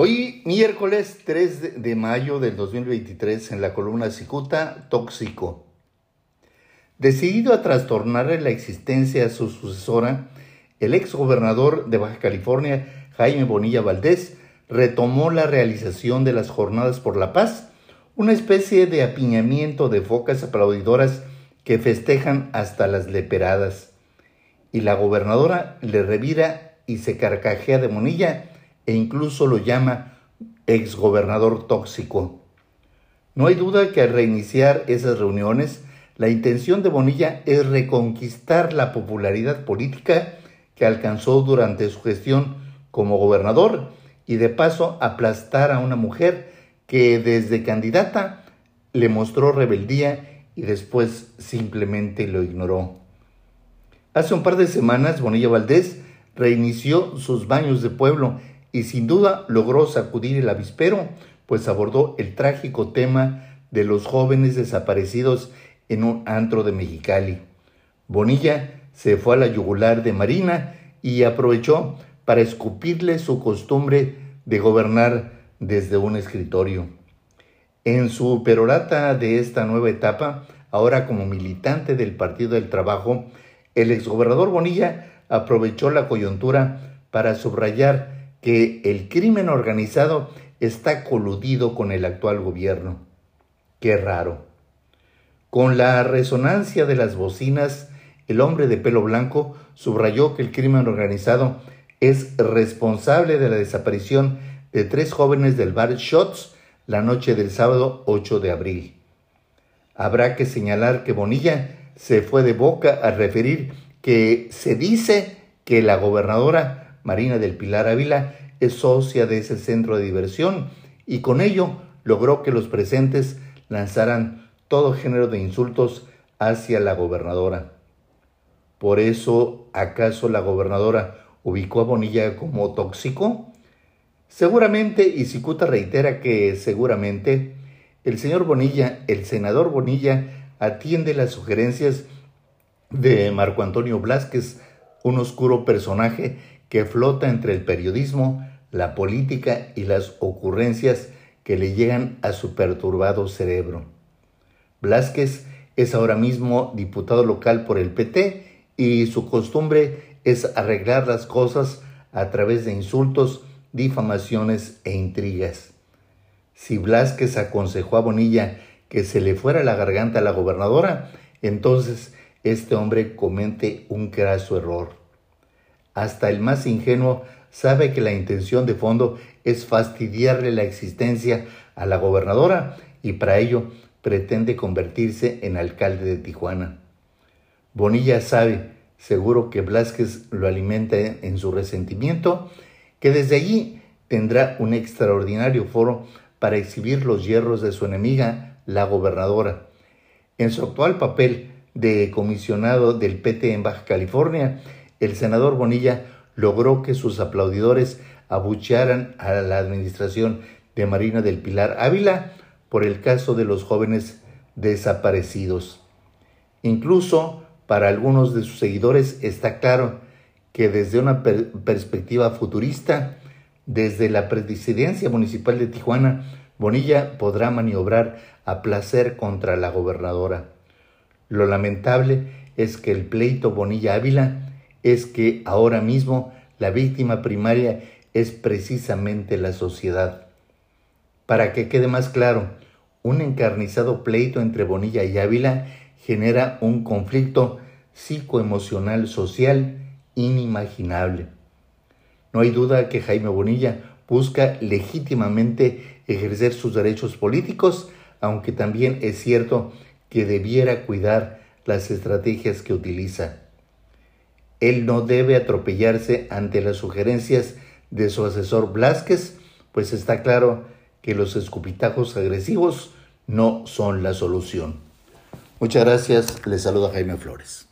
Hoy, miércoles 3 de mayo del 2023, en la columna Cicuta, tóxico. Decidido a trastornarle la existencia a su sucesora, el ex gobernador de Baja California, Jaime Bonilla Valdés, retomó la realización de las Jornadas por la Paz, una especie de apiñamiento de focas aplaudidoras que festejan hasta las leperadas. Y la gobernadora le revira y se carcajea de Bonilla e incluso lo llama exgobernador tóxico. No hay duda que al reiniciar esas reuniones, la intención de Bonilla es reconquistar la popularidad política que alcanzó durante su gestión como gobernador y de paso aplastar a una mujer que desde candidata le mostró rebeldía y después simplemente lo ignoró. Hace un par de semanas Bonilla Valdés reinició sus baños de pueblo y sin duda logró sacudir el avispero, pues abordó el trágico tema de los jóvenes desaparecidos en un antro de Mexicali. Bonilla se fue a la yugular de Marina y aprovechó para escupirle su costumbre de gobernar desde un escritorio. En su perorata de esta nueva etapa, ahora como militante del Partido del Trabajo, el exgobernador Bonilla aprovechó la coyuntura para subrayar que el crimen organizado está coludido con el actual gobierno. Qué raro. Con la resonancia de las bocinas, el hombre de pelo blanco subrayó que el crimen organizado es responsable de la desaparición de tres jóvenes del bar Shots la noche del sábado 8 de abril. Habrá que señalar que Bonilla se fue de boca a referir que se dice que la gobernadora Marina del Pilar Ávila es socia de ese centro de diversión y con ello logró que los presentes lanzaran todo género de insultos hacia la gobernadora. Por eso, ¿acaso la gobernadora ubicó a Bonilla como tóxico? Seguramente, y Cicuta reitera que seguramente, el señor Bonilla, el senador Bonilla, atiende las sugerencias de Marco Antonio Blasquez, un oscuro personaje que flota entre el periodismo, la política y las ocurrencias que le llegan a su perturbado cerebro. Blasquez es ahora mismo diputado local por el PT y su costumbre es arreglar las cosas a través de insultos, difamaciones e intrigas. Si Blasquez aconsejó a Bonilla que se le fuera la garganta a la gobernadora, entonces este hombre comete un graso error. Hasta el más ingenuo sabe que la intención de fondo es fastidiarle la existencia a la gobernadora y para ello pretende convertirse en alcalde de Tijuana. Bonilla sabe, seguro que Blasquez lo alimenta en su resentimiento, que desde allí tendrá un extraordinario foro para exhibir los hierros de su enemiga, la gobernadora. En su actual papel de comisionado del PT en Baja California, el senador Bonilla logró que sus aplaudidores abuchearan a la administración de Marina del Pilar Ávila por el caso de los jóvenes desaparecidos. Incluso para algunos de sus seguidores está claro que desde una perspectiva futurista, desde la presidencia municipal de Tijuana, Bonilla podrá maniobrar a placer contra la gobernadora. Lo lamentable es que el pleito Bonilla Ávila es que ahora mismo la víctima primaria es precisamente la sociedad. Para que quede más claro, un encarnizado pleito entre Bonilla y Ávila genera un conflicto psicoemocional social inimaginable. No hay duda que Jaime Bonilla busca legítimamente ejercer sus derechos políticos, aunque también es cierto que debiera cuidar las estrategias que utiliza. Él no debe atropellarse ante las sugerencias de su asesor Blasquez, pues está claro que los escupitajos agresivos no son la solución. Muchas gracias, les saluda Jaime Flores.